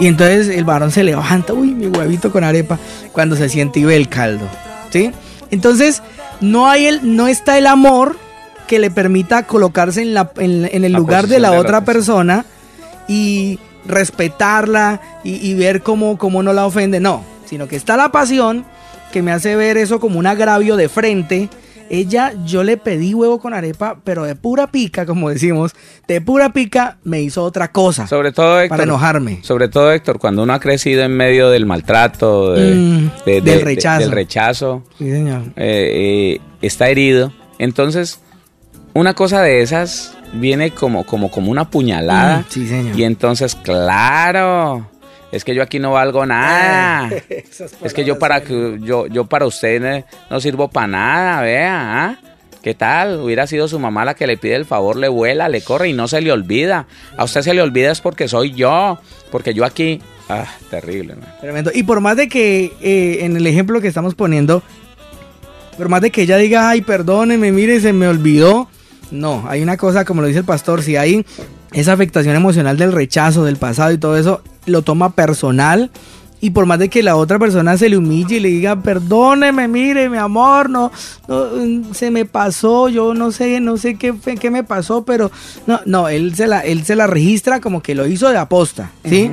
Y entonces el varón se levanta, uy, mi huevito con arepa, cuando se siente y ve el caldo, ¿sí? Entonces, no, hay el, no está el amor que le permita colocarse en, la, en, el lugar de la otra persona y respetarla y, ver cómo, cómo no la ofende. No, sino que está la pasión que me hace ver eso como un agravio de frente ella, yo le pedí huevo con arepa, pero de pura pica, como decimos, de pura pica me hizo otra cosa. Sobre todo, Héctor. Para enojarme. Sobre todo, Héctor, cuando uno ha crecido en medio del maltrato, Mm, del rechazo. del rechazo, Sí, señor. eh, eh, está herido. Entonces, una cosa de esas viene como, como, como una puñalada. Mm, sí, señor. Y entonces, claro, es que yo aquí no valgo nada. Esas Es que yo para que yo, yo para usted no sirvo para nada, vea, ¿ah? ¿Qué tal? Hubiera sido su mamá la que le pide el favor, le vuela, le corre y no se le olvida. A usted se le olvida es porque soy yo, porque yo aquí, ah, terrible, man. Tremendo. Y por más de que eh, en el ejemplo que estamos poniendo, por más de que ella diga, ay, perdóneme, mire, se me olvidó. No, hay una cosa, como lo dice el pastor, si hay esa afectación emocional del rechazo, del pasado y todo eso, lo toma personal. Y por más de que la otra persona se le humille y le diga, perdóneme, mire, mi amor, no, no, mm, se me pasó, yo no sé, no sé qué, qué me pasó, pero no, no, él se la, él se la registra como que lo hizo de aposta, ¿sí?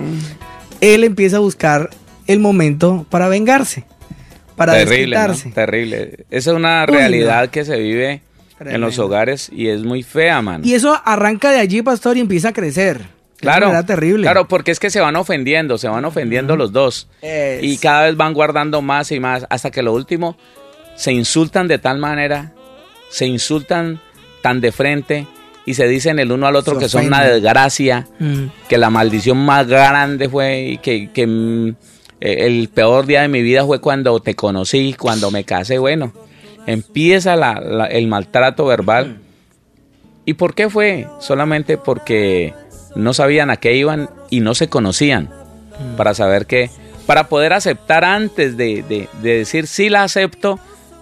Él empieza a buscar el momento para vengarse, para terrible, terrible. Esa es una Uy, realidad no. que se vive en los hogares y es muy fea, man. Y eso arranca de allí, pastor, y empieza a crecer. Claro, Era terrible. claro, porque es que se van ofendiendo, se van ofendiendo los dos. Es- Y cada vez van guardando más y más, hasta que lo último se insultan de tal manera, se insultan tan de frente y se dicen el uno al otro que son una desgracia, Mm. que la maldición más grande fue y que, que, mm, eh, el peor día de mi vida fue cuando te conocí, cuando me casé. Bueno, empieza la- la- el maltrato verbal. ¿Y por qué fue? Solamente porque no sabían a qué iban y no se conocían para saber que, para poder aceptar antes de, de- de decir sí la acepto,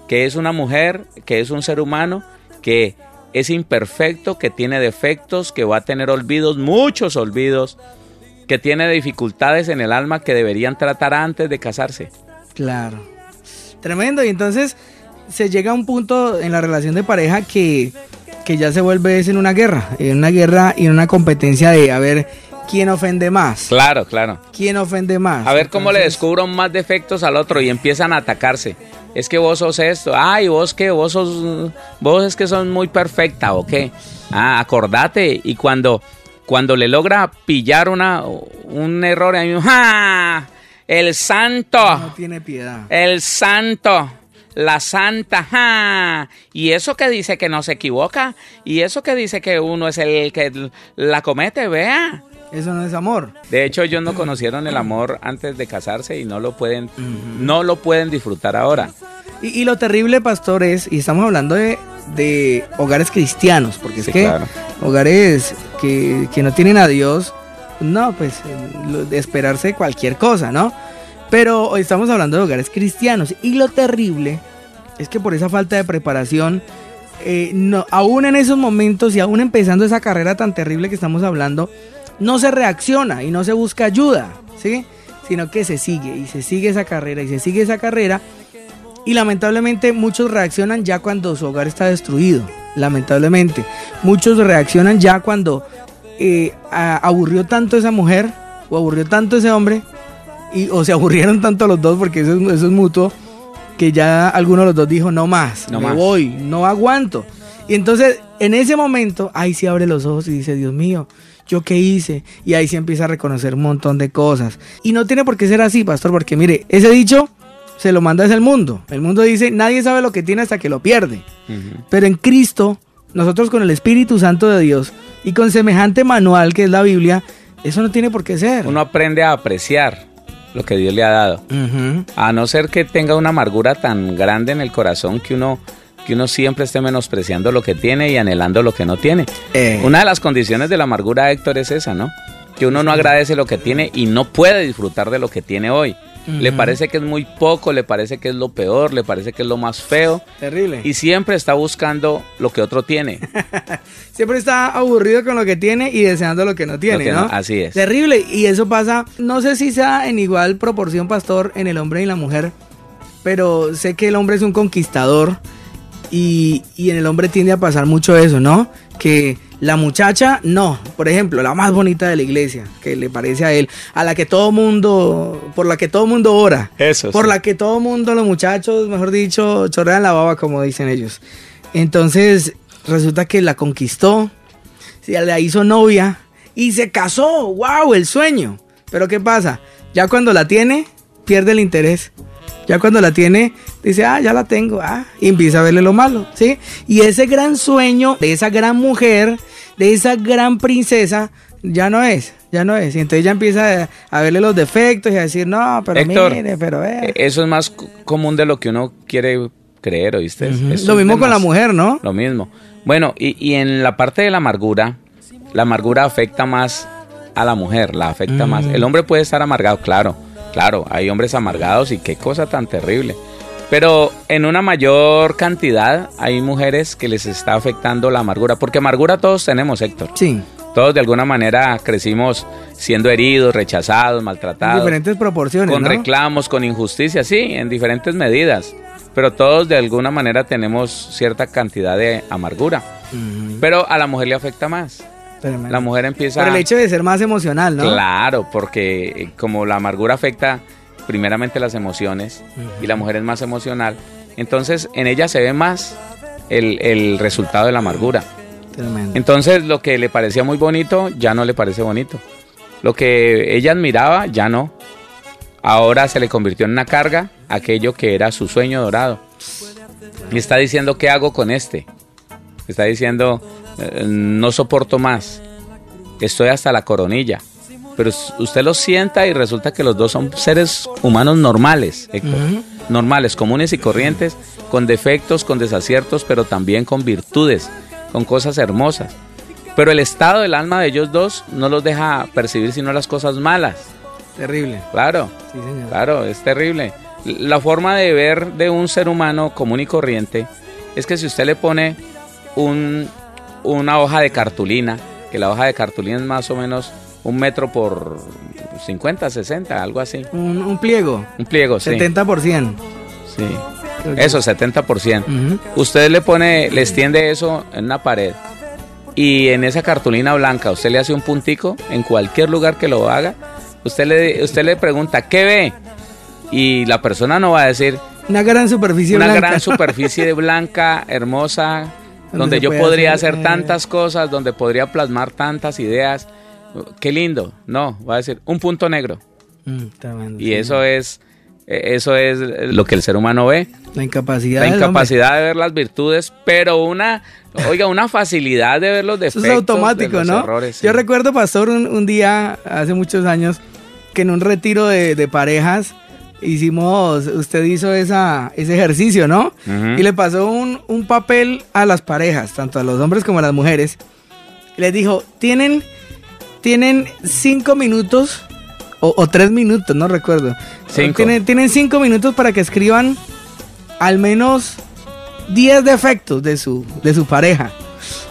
que es una mujer, que es un ser humano, que es imperfecto, que tiene defectos, que va a tener olvidos, muchos olvidos, que tiene dificultades en el alma que deberían tratar antes de casarse. Claro. Tremendo. Y entonces se llega a un punto en la relación de pareja que, que ya se vuelve es en una guerra. En una guerra y en una competencia de a ver quién ofende más. Claro, claro. ¿Quién ofende más? A ver cómo le descubro más defectos al otro y empiezan a atacarse. Es que vos sos esto. Ay, vos que vos sos. Vos es que sos muy perfecta o qué. Ah, acordate. Y cuando, cuando le logra pillar una, un error, ¡ja! El santo. No tiene piedad. El santo. La santa, ¡ja! y eso que dice que no se equivoca, y eso que dice que uno es el que la comete, vea. Eso no es amor. De hecho, ellos no conocieron el amor antes de casarse y no lo pueden, no lo pueden disfrutar ahora. Y, y lo terrible, pastor, es, y estamos hablando de, de hogares cristianos, porque Sí, es que claro. hogares que, que no tienen a Dios, no, pues lo- de esperarse cualquier cosa, ¿no? Pero hoy estamos hablando de hogares cristianos. Y lo terrible es que por esa falta de preparación, eh, aún en esos momentos y aún empezando esa carrera tan terrible que estamos hablando, no se reacciona y no se busca ayuda, ¿sí? Sino que se sigue y se sigue esa carrera y se sigue esa carrera. Y lamentablemente muchos reaccionan ya cuando su hogar está destruido. Lamentablemente. Muchos reaccionan ya cuando eh, aburrió tanto esa mujer o aburrió tanto ese hombre. Y, o se aburrieron tanto los dos porque eso es, eso es mutuo. Que ya alguno de los dos dijo no más, No me más. voy, no aguanto. Y entonces en ese momento ahí se abre los ojos y dice, Dios mío, ¿yo qué hice? Y ahí se empieza a reconocer un montón de cosas. Y no tiene por qué ser así, pastor, porque mire, ese dicho se lo manda es el mundo. El mundo dice, nadie sabe lo que tiene hasta que lo pierde. Pero en Cristo, nosotros con el Espíritu Santo de Dios y con semejante manual que es la Biblia, eso no tiene por qué ser. Uno aprende a apreciar lo que Dios le ha dado. A no ser que tenga una amargura tan grande en el corazón que uno, que uno siempre esté menospreciando lo que tiene y anhelando lo que no tiene. Eh, Una de las condiciones de la amargura, Héctor, es esa, ¿no? Que uno no agradece lo que tiene y no puede disfrutar de lo que tiene hoy. Le parece que es muy poco, le parece que es lo peor, le parece que es lo más feo Terrible. y siempre está buscando lo que otro tiene. Siempre está aburrido con lo que tiene y deseando lo que no tiene, que ¿no? no- así es. Terrible. Y eso pasa, no sé si sea en igual proporción, pastor, en el hombre y la mujer, pero sé que el hombre es un conquistador y, y en el hombre tiende a pasar mucho eso, ¿no? Que La muchacha, no. Por ejemplo, la más bonita de la iglesia, que le parece a él, a la que todo mundo, por la que todo mundo ora. Eso. Por la que todo mundo, los muchachos, mejor dicho, chorrean la baba, como dicen ellos. Entonces, resulta que la conquistó, se la hizo novia y se casó. ¡Wow! El sueño. Pero ¿qué pasa? Ya cuando la tiene, pierde el interés. Ya cuando la tiene, dice, ah, ya la tengo, ah, y empieza a verle lo malo, ¿sí? Y ese gran sueño de esa gran mujer, de esa gran princesa, ya no es, ya no es. Y entonces ya empieza a, verle los defectos y a decir, no, pero mire, pero eh". Eso es más común de lo que uno quiere creer, ¿oíste? Lo mismo con la mujer, ¿no? Lo mismo. Bueno, y, y, en la parte de la amargura, la amargura afecta más a la mujer, la afecta más. El hombre puede estar amargado, claro Claro, hay hombres amargados y qué cosa tan terrible. Pero en una mayor cantidad hay mujeres que les está afectando la amargura, porque amargura todos tenemos, Héctor. Sí. Todos de alguna manera crecimos siendo heridos, rechazados, maltratados. En diferentes proporciones. Con reclamos, con injusticia, sí, en diferentes medidas. Pero todos de alguna manera tenemos cierta cantidad de amargura. Pero a la mujer le afecta más. La mujer empieza... Por el hecho de ser más emocional, ¿no? Claro, porque como la amargura afecta primeramente las emociones y la mujer es más emocional, entonces en ella se ve más el, resultado de la amargura. Entonces lo que le parecía muy bonito ya no le parece bonito. Lo que ella admiraba ya no. Ahora se le convirtió en una carga aquello que era su sueño dorado. Y está diciendo, ¿qué hago con este? Está diciendo, eh, no soporto más, estoy hasta la coronilla. Pero usted lo sienta y resulta que los dos son seres humanos normales, normales, comunes y corrientes, con defectos, con desaciertos, pero también con virtudes, con cosas hermosas. Pero el estado del alma de ellos dos no los deja percibir sino las cosas malas. Terrible. Claro, claro, es terrible. La forma de ver de un ser humano común y corriente es que si usted le pone un, una hoja de cartulina, que la hoja de cartulina es más o menos un metro por 50, 60, algo así. Un, pliego. Un pliego, sí. 70%. Sí. Eso, 70%. Usted le pone, le extiende eso en una pared y en esa cartulina blanca usted le hace un puntico en cualquier lugar que lo haga. Usted le, usted le pregunta, ¿qué ve? Y la persona no va a decir... Una gran superficie una gran superficie blanca, hermosa, donde yo podría hacer, eh, tantas cosas, donde podría plasmar tantas ideas. Qué lindo, no, va a decir un punto negro. Mm, y eso es e, eso es lo que el ser humano ve. La incapacidad. La incapacidad de ver las virtudes, pero una, oiga, una facilidad de ver los defectos. Eso es automático, ¿no? Yo recuerdo, pastor, un, día, hace muchos años, que en un retiro de, de parejas, hicimos, usted hizo esa, ese ejercicio, ¿no? Y le pasó un, papel a las parejas, tanto a los hombres como a las mujeres. Les dijo, tienen, tienen cinco minutos o, tres minutos, no recuerdo. Tienen, tienen cinco minutos para que escriban al menos 10 defectos de su, de su pareja.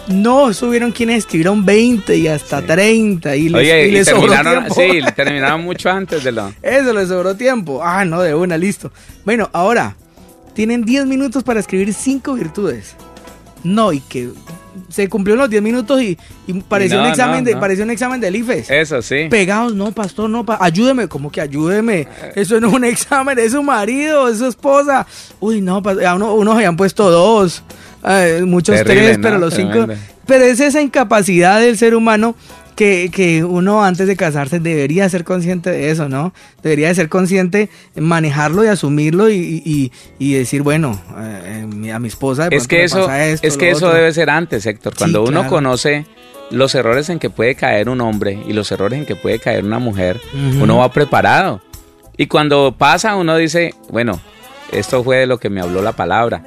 No, subieron quienes escribieron 20 y hasta 30 y les, terminaron, Sí, terminaron mucho antes de lo... Eso, les sobró tiempo. Ah, no, de una, listo. Bueno, ahora, tienen 10 minutos para escribir 5 virtudes. No, y que se cumplieron los 10 minutos y, pareció, un examen de, pareció un examen del IFES. Eso sí. Pegados, no, pastor, no, ayúdeme. ¿Cómo que ayúdeme? Eso no es un examen, es su marido, es su esposa. Uy, no, uno, unos habían puesto dos muchos tres, pero los cinco. Pero es esa incapacidad del ser humano que, uno antes de casarse debería ser consciente de eso, ¿no? Debería de ser consciente, manejarlo y asumirlo y, decir, bueno, eh, a mi esposa es que eso, Es que eso debe ser antes, Héctor. Cuando uno conoce los errores en que puede caer un hombre y los errores en que puede caer una mujer, uno va preparado. Y cuando pasa, uno dice, bueno, esto fue de lo que me habló la palabra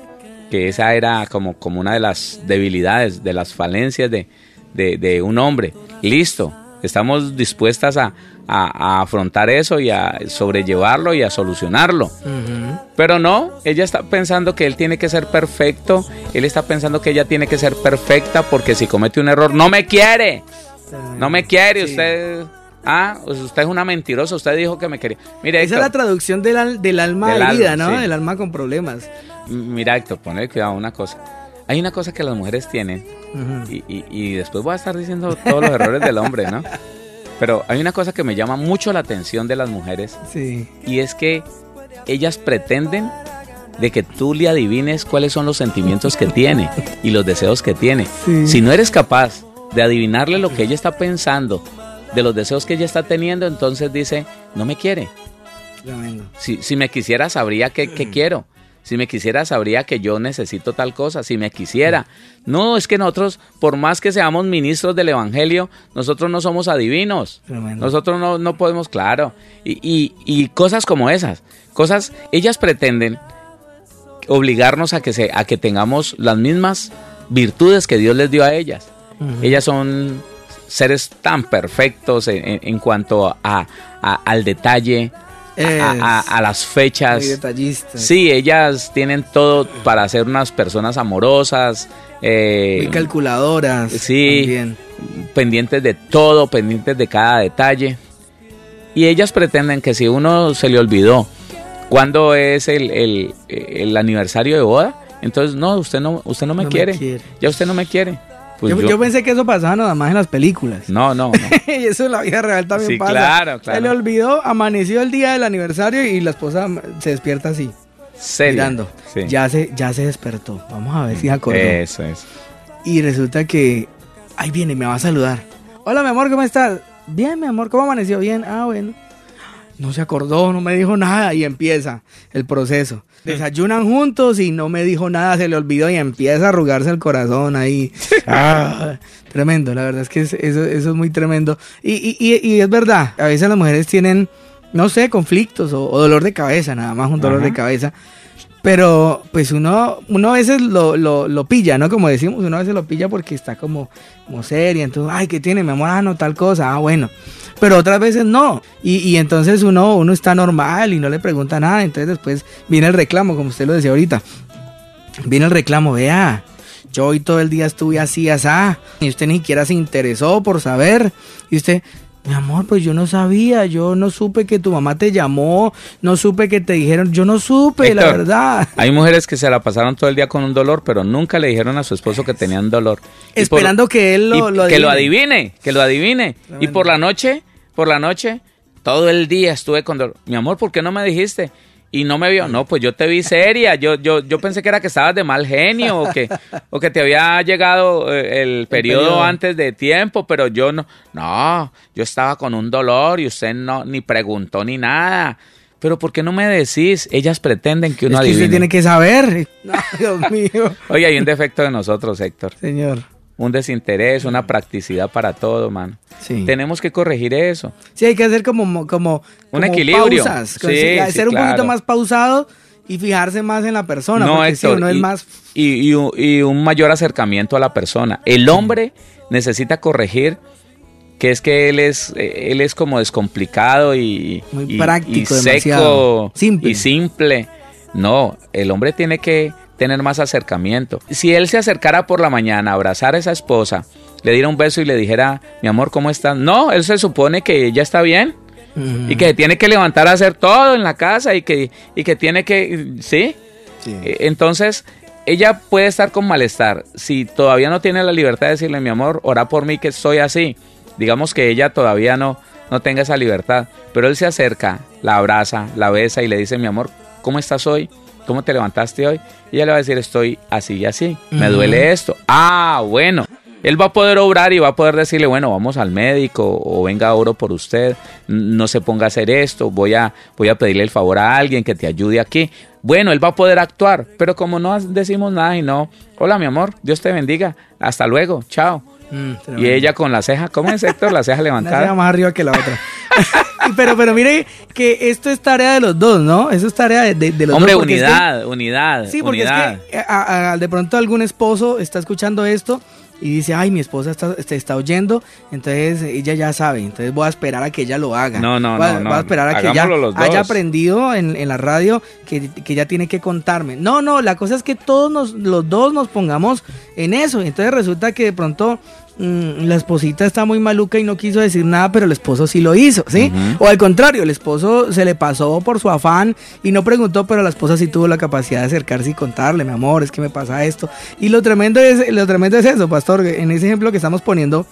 que esa era como, como una de las debilidades, de las falencias de, de, un hombre. Listo, estamos dispuestas a, afrontar eso y a sobrellevarlo y a solucionarlo. Pero no, ella está pensando que él tiene que ser perfecto, él está pensando que ella tiene que ser perfecta porque si comete un error, no me quiere, no me quiere, usted... Ah, pues usted es una mentirosa, usted dijo que me quería. Mire, Esa es la traducción del, del alma herida, ¿no? Del alma con problemas. Mira, Héctor, ponle cuidado una cosa. Hay una cosa que las mujeres tienen, y, después voy a estar diciendo todos los errores del hombre, ¿no? Pero hay una cosa que me llama mucho la atención de las mujeres, sí. y es que ellas pretenden de que tú le adivines cuáles son los sentimientos que tiene y los deseos que tiene. Si no eres capaz de adivinarle lo que ella está pensando, de los deseos que ella está teniendo, entonces dice, no me quiere. Si, si me quisiera, sabría que, quiero. Si me quisiera, sabría que yo necesito tal cosa. Si me quisiera. No, es que nosotros, por más que seamos ministros del Evangelio, nosotros no somos adivinos. Nosotros no, no, podemos, claro. Y, y, y, cosas como esas. Cosas, ellas pretenden obligarnos a que, se, a que tengamos las mismas virtudes que Dios les dio a ellas. Ellas son seres tan perfectos en, cuanto a, al detalle, a, las fechas. Sí, ellas tienen todo para ser unas personas amorosas. Eh, Muy calculadoras. Sí, pendientes de todo, pendientes de cada detalle. Y ellas pretenden que si uno se le olvidó cuándo es el, el, aniversario de boda, entonces no, usted no, usted no me, quiere. Ya usted no me quiere. Pues yo, pensé que eso pasaba nada más en las películas. No, no. y eso en la vida real también sí, pasa. Claro, claro. Se le olvidó, amaneció el día del aniversario y la esposa se despierta así. Serio. Mirando. Ya, se, ya se despertó. Vamos a ver si acordó. Eso es. Y resulta que ahí viene, me va a saludar. Hola, mi amor, ¿cómo estás? Bien, mi amor, ¿cómo amaneció? Bien. Ah, bueno. No se acordó, no me dijo nada y empieza el proceso. Desayunan juntos y no me dijo nada, se le olvidó y empieza a arrugarse el corazón ahí. Ah, tremendo, la verdad es que eso, eso es muy tremendo. Y, y, y, es verdad, a veces las mujeres tienen, no sé, conflictos o, dolor de cabeza, nada más un dolor de cabeza. Pero pues uno, uno a veces lo, lo, lo, pilla, ¿no? Como decimos, uno a veces lo pilla porque está como, como seria. Entonces, ay, ¿qué tiene mi amor? Ah, no, tal cosa. Ah, bueno pero otras veces no. Y, y, entonces uno, uno está normal y no le pregunta nada. Entonces después viene el reclamo, como usted lo decía ahorita. Viene el reclamo, vea, yo hoy todo el día estuve así, así, y usted ni siquiera se interesó por saber. Y usted, mi amor, pues yo no sabía, yo no supe que tu mamá te llamó, no supe que te dijeron, yo no supe, la verdad. Hay mujeres que se la pasaron todo el día con un dolor, pero nunca le dijeron a su esposo que tenían dolor. Esperando que él lo, adivine. Que lo adivine, que lo adivine. Y por la noche por la noche, todo el día estuve con Mi amor, ¿por qué no me dijiste? Y no me vio. No, pues yo te vi seria. Yo, yo, yo pensé que era que estabas de mal genio o que, o que te había llegado eh, el periodo, antes de tiempo, pero yo no. No, yo estaba con un dolor y usted no ni preguntó ni nada. Pero ¿por qué no me decís? Ellas pretenden que uno es que usted tiene que saber. Dios mío. Oye, hay un defecto de nosotros, Héctor. Señor un desinterés, una practicidad para todo, man. Sí. Tenemos que corregir eso. Sí, hay que hacer como, como, un equilibrio. Pausas, sí, ser un poquito más pausado y fijarse más en la persona. No, Héctor, y, es más... Y, un mayor acercamiento a la persona. El hombre necesita corregir que es que él es él es como descomplicado y, Muy práctico, seco simple. y simple. No, el hombre tiene que tener más acercamiento. Si él se acercara por la mañana a abrazar a esa esposa, le diera un beso y le dijera, mi amor, ¿cómo estás? No, él se supone que ella está bien. Y que tiene que levantar a hacer todo en la casa y que, y que tiene que... ¿Sí? sí. E, entonces, ella puede estar con malestar. Si todavía no tiene la libertad de decirle, mi amor, ora por mí que estoy así. Digamos que ella todavía no, no tenga esa libertad. Pero él se acerca, la abraza, la besa y le dice, mi amor, ¿cómo estás hoy? ¿Cómo te levantaste hoy? Y ella le va a decir, estoy así y así, me duele esto. Ah, bueno. Él va a poder obrar y va a poder decirle, bueno, vamos al médico o venga, oro por usted, no se ponga a hacer esto, voy a, voy a pedirle el favor a alguien que te ayude aquí. Bueno, él va a poder actuar, pero como no decimos nada y no, hola mi amor, Dios te bendiga, hasta luego, chao. Mm, y ella con la ceja, ¿cómo es Héctor? La ceja levantada. La ceja más arriba que la otra. pero, pero mire que esto es tarea de los dos, ¿no? Eso es tarea de, de, los Hombre, dos. Hombre, unidad, unidad. Sí, porque es que de pronto algún esposo está escuchando esto y dice, ay, mi esposa está, está, oyendo, entonces ella ya sabe, entonces voy a esperar a que ella lo haga. No, no, no, Voy a esperar a que ella haya aprendido en, en la radio que, que, ella tiene que contarme. No, no, la cosa es que todos nos, los dos nos pongamos en eso. Entonces resulta que de pronto mm, la esposita está muy maluca y no quiso decir nada, pero el esposo sí lo hizo, ¿sí? O al contrario, el esposo se le pasó por su afán y no preguntó, pero la esposa sí tuvo la capacidad de acercarse y contarle, mi amor, es que me pasa esto. Y lo tremendo es, lo tremendo es eso, pastor, en ese ejemplo que estamos poniendo,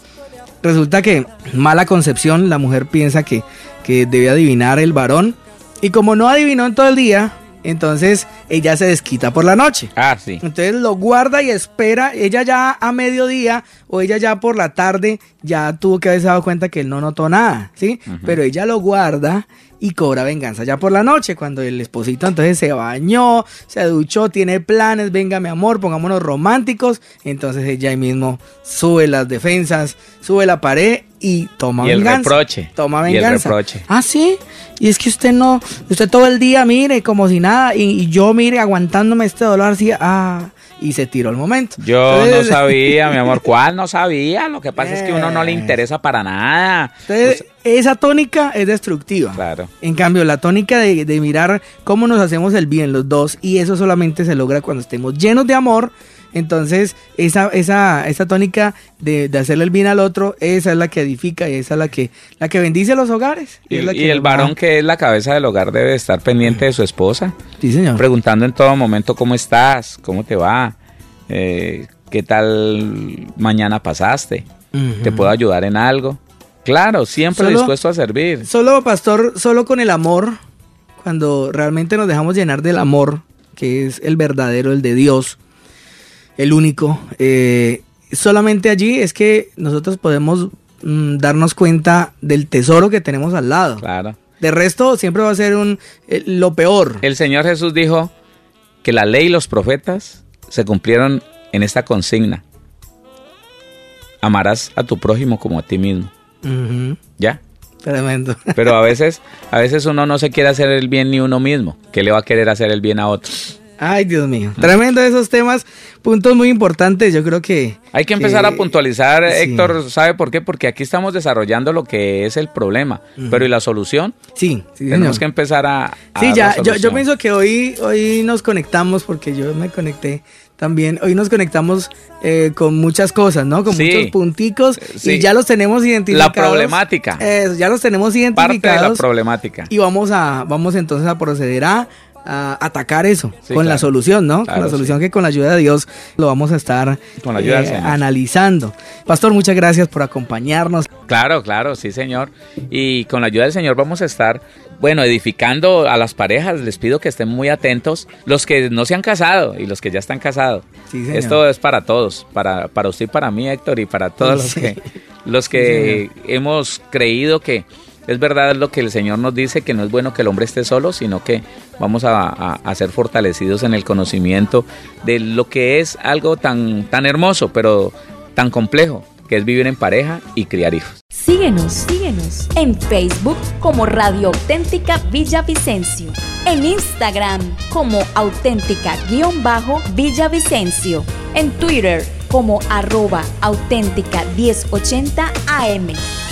resulta que mala concepción, la mujer piensa que, que debe adivinar el varón y como no adivinó en todo el día, entonces ella se desquita por la noche. Ah, sí. Entonces lo guarda y espera. Ella ya a mediodía o ella ya por la tarde ya tuvo que haberse dado cuenta que él no notó nada, ¿sí? Pero ella lo guarda y cobra venganza ya por la noche, cuando el esposito entonces se bañó, se duchó, tiene planes, venga mi amor, pongámonos románticos, entonces ella ahí mismo sube las defensas, sube la pared y toma y venganza. El reproche. Toma venganza. Y el reproche. Ah, sí. Y es que usted no, usted todo el día mire como si nada y, yo mire aguantándome este dolor así, ah, y se tiró el momento. Yo no sabía, mi amor, ¿cuál no sabía? Lo que pasa es que a uno no le interesa para nada. Entonces, esa tónica es destructiva. Claro. En cambio, la tónica de, de mirar cómo nos hacemos el bien los dos, y eso solamente se logra cuando estemos llenos de amor, entonces, esa, esa, esa tónica de, hacerle el bien al otro, esa es la que edifica y esa es la que, la que bendice los hogares. Y, y el varón que es la cabeza del hogar debe estar pendiente de su esposa. Sí, señor. Preguntando en todo momento cómo estás, cómo te va, eh, qué tal mañana pasaste, te puedo ayudar en algo. Claro, siempre dispuesto a servir. Solo, pastor, solo con el amor, cuando realmente nos dejamos llenar del amor, que es el verdadero, el de Dios, el único. Eh, solamente allí es que nosotros podemos mm, darnos cuenta del tesoro que tenemos al lado. Claro. De resto, siempre va a ser un, eh, lo peor. El Señor Jesús dijo que la ley y los profetas se cumplieron en esta consigna. Amarás a tu prójimo como a ti mismo. ¿Ya? Tremendo. Pero a veces, a veces uno no se quiere hacer el bien ni uno mismo. que le va a querer hacer el bien a otro? Ay, Dios mío. Tremendo esos temas, puntos muy importantes. Yo creo que. Hay que empezar a puntualizar, Héctor. ¿Sabe por qué? Porque aquí estamos desarrollando lo que es el problema. Pero ¿y la solución? Sí, sí Tenemos que empezar a. sí, ya. Yo, yo, pienso que hoy, hoy nos conectamos, porque yo me conecté también. Hoy nos conectamos eh, con muchas cosas, ¿no? Con muchos punticos. Y ya los tenemos identificados. La problemática. ya los tenemos identificados. Parte de la problemática. Y vamos a, vamos entonces a proceder a a atacar eso con la solución, ¿no? con la solución que con la ayuda de Dios lo vamos a estar eh, analizando. Pastor, muchas gracias por acompañarnos. Claro, claro, sí, señor. Y con la ayuda del Señor vamos a estar, bueno, edificando a las parejas. Les pido que estén muy atentos, los que no se han casado y los que ya están casados. Esto es para todos, para, para usted y para mí, Héctor, y para todos los que, los que hemos creído que es verdad lo que el Señor nos dice, que no es bueno que el hombre esté solo, sino que vamos a, ser fortalecidos en el conocimiento de lo que es algo tan, tan hermoso, pero tan complejo, que es vivir en pareja y criar hijos. Síguenos, síguenos en Facebook como Radio Auténtica Villavicencio, en Instagram como auténtica-villavicencio, en Twitter como arroba auténtica 1080 AM